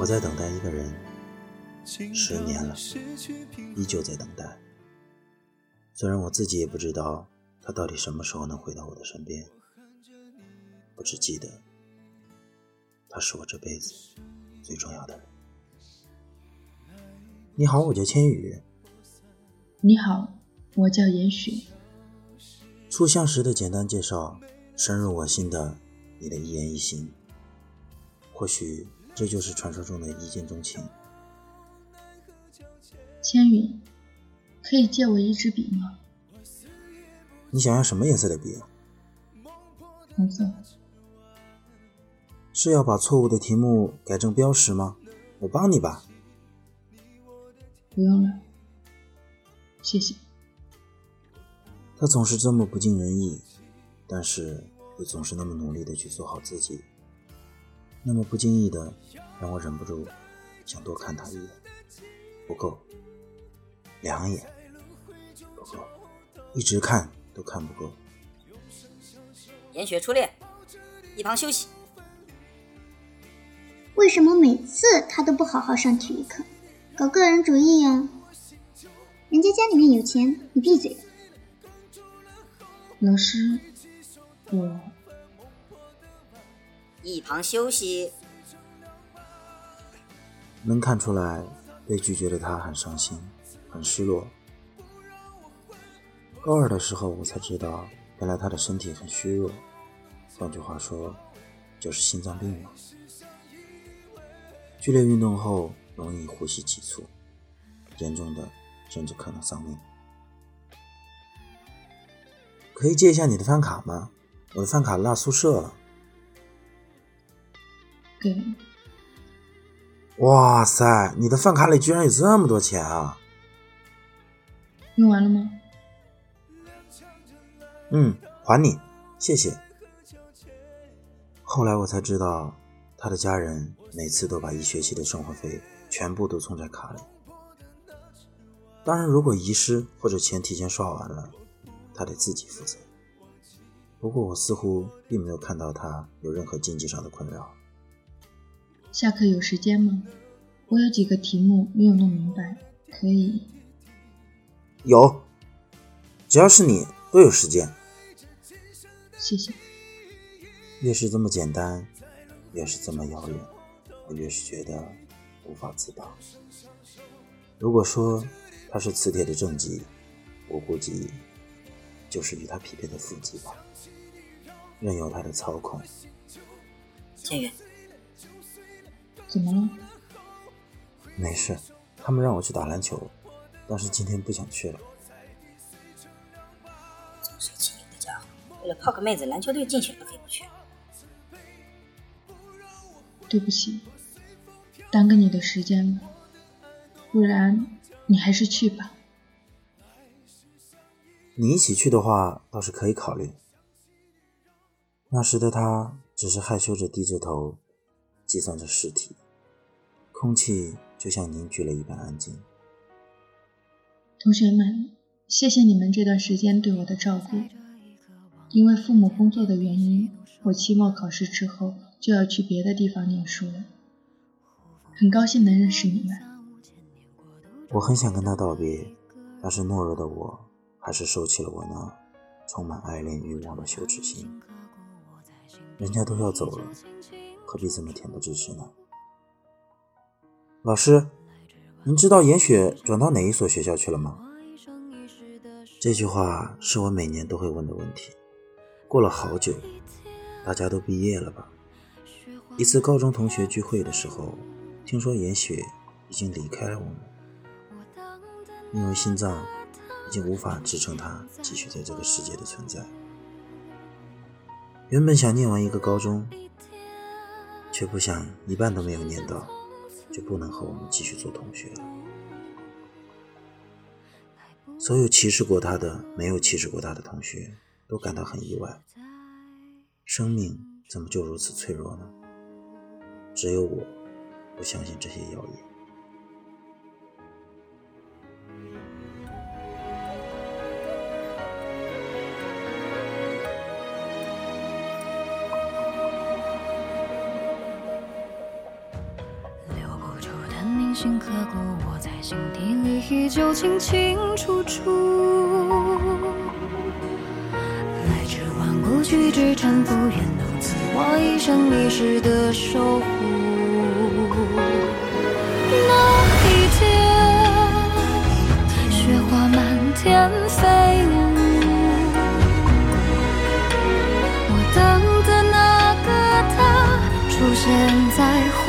我在等待一个人，十年了，依旧在等待。虽然我自己也不知道他到底什么时候能回到我的身边，我只记得他是我这辈子最重要的人。你好，我叫千羽。你好，我叫严雪。初相识的简单介绍，深入我心的你的一言一行，或许。这就是传说中的一见钟情。千羽，可以借我一支笔吗？你想要什么颜色的笔？红色。是要把错误的题目改正标识吗？我帮你吧。不用了，谢谢。他总是这么不尽人意，但是又总是那么努力的去做好自己。那么不经意的，让我忍不住想多看他一眼，不够，两眼不够，一直看都看不够。严雪初恋，一旁休息。为什么每次他都不好好上体育课，搞个人主义呀？人家家里面有钱，你闭嘴。老师，我。一旁休息。能看出来，被拒绝的他很伤心，很失落。高二的时候，我才知道，原来他的身体很虚弱，换句话说，就是心脏病了。剧烈运动后容易呼吸急促，严重的甚至可能丧命。可以借一下你的饭卡吗？我的饭卡落宿舍了。给。哇塞，你的饭卡里居然有这么多钱啊！用完了吗？嗯，还你，谢谢。后来我才知道，他的家人每次都把一学期的生活费全部都充在卡里。当然，如果遗失或者钱提前刷完了，他得自己负责。不过我似乎并没有看到他有任何经济上的困扰。下课有时间吗？我有几个题目没有弄明白，可以。有，只要是你都有时间。谢谢。越是这么简单，越是这么遥远，我越是觉得无法自拔。如果说他是磁铁的正极，我估计就是与他匹配的负极吧，任由他的操控。千羽。怎么了？没事，他们让我去打篮球，但是今天不想去了。总是气人的家伙，为了泡个妹子，篮球队竞选都可以不去。对不起，耽搁你的时间了，不然你还是去吧。你一起去的话，倒是可以考虑。那时的他只是害羞着低着头。计算着尸体，空气就像凝聚了一般安静。同学们，谢谢你们这段时间对我的照顾。因为父母工作的原因，我期末考试之后就要去别的地方念书了。很高兴能认识你们。我很想跟他道别，但是懦弱的我还是收起了我那充满爱恋欲望的羞耻心。人家都要走了。何必这么恬不知耻呢？老师，您知道严雪转到哪一所学校去了吗？这句话是我每年都会问的问题。过了好久，大家都毕业了吧？一次高中同学聚会的时候，听说严雪已经离开了我们，因为心脏已经无法支撑她继续在这个世界的存在。原本想念完一个高中。却不想一半都没有念到，就不能和我们继续做同学了。所有歧视过他的、没有歧视过他的同学都感到很意外。生命怎么就如此脆弱呢？只有我不相信这些谣言。心刻骨，我在心底里依旧清清楚楚。来之万古去之沉浮，愿能赐我一生一世的守护。那一天，雪花满天飞舞，我等的那个他出现在花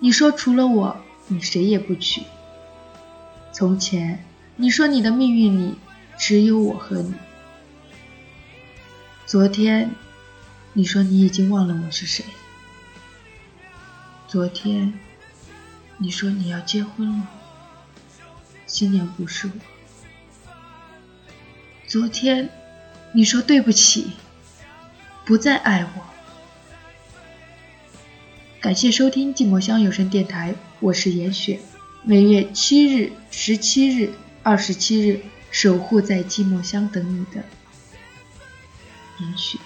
你说除了我，你谁也不娶。从前，你说你的命运里只有我和你。昨天，你说你已经忘了我是谁。昨天，你说你要结婚了，新娘不是我。昨天。你说对不起，不再爱我。感谢收听寂寞乡有声电台，我是严雪。每月七日、十七日、二十七日，守护在寂寞乡等你的严雪。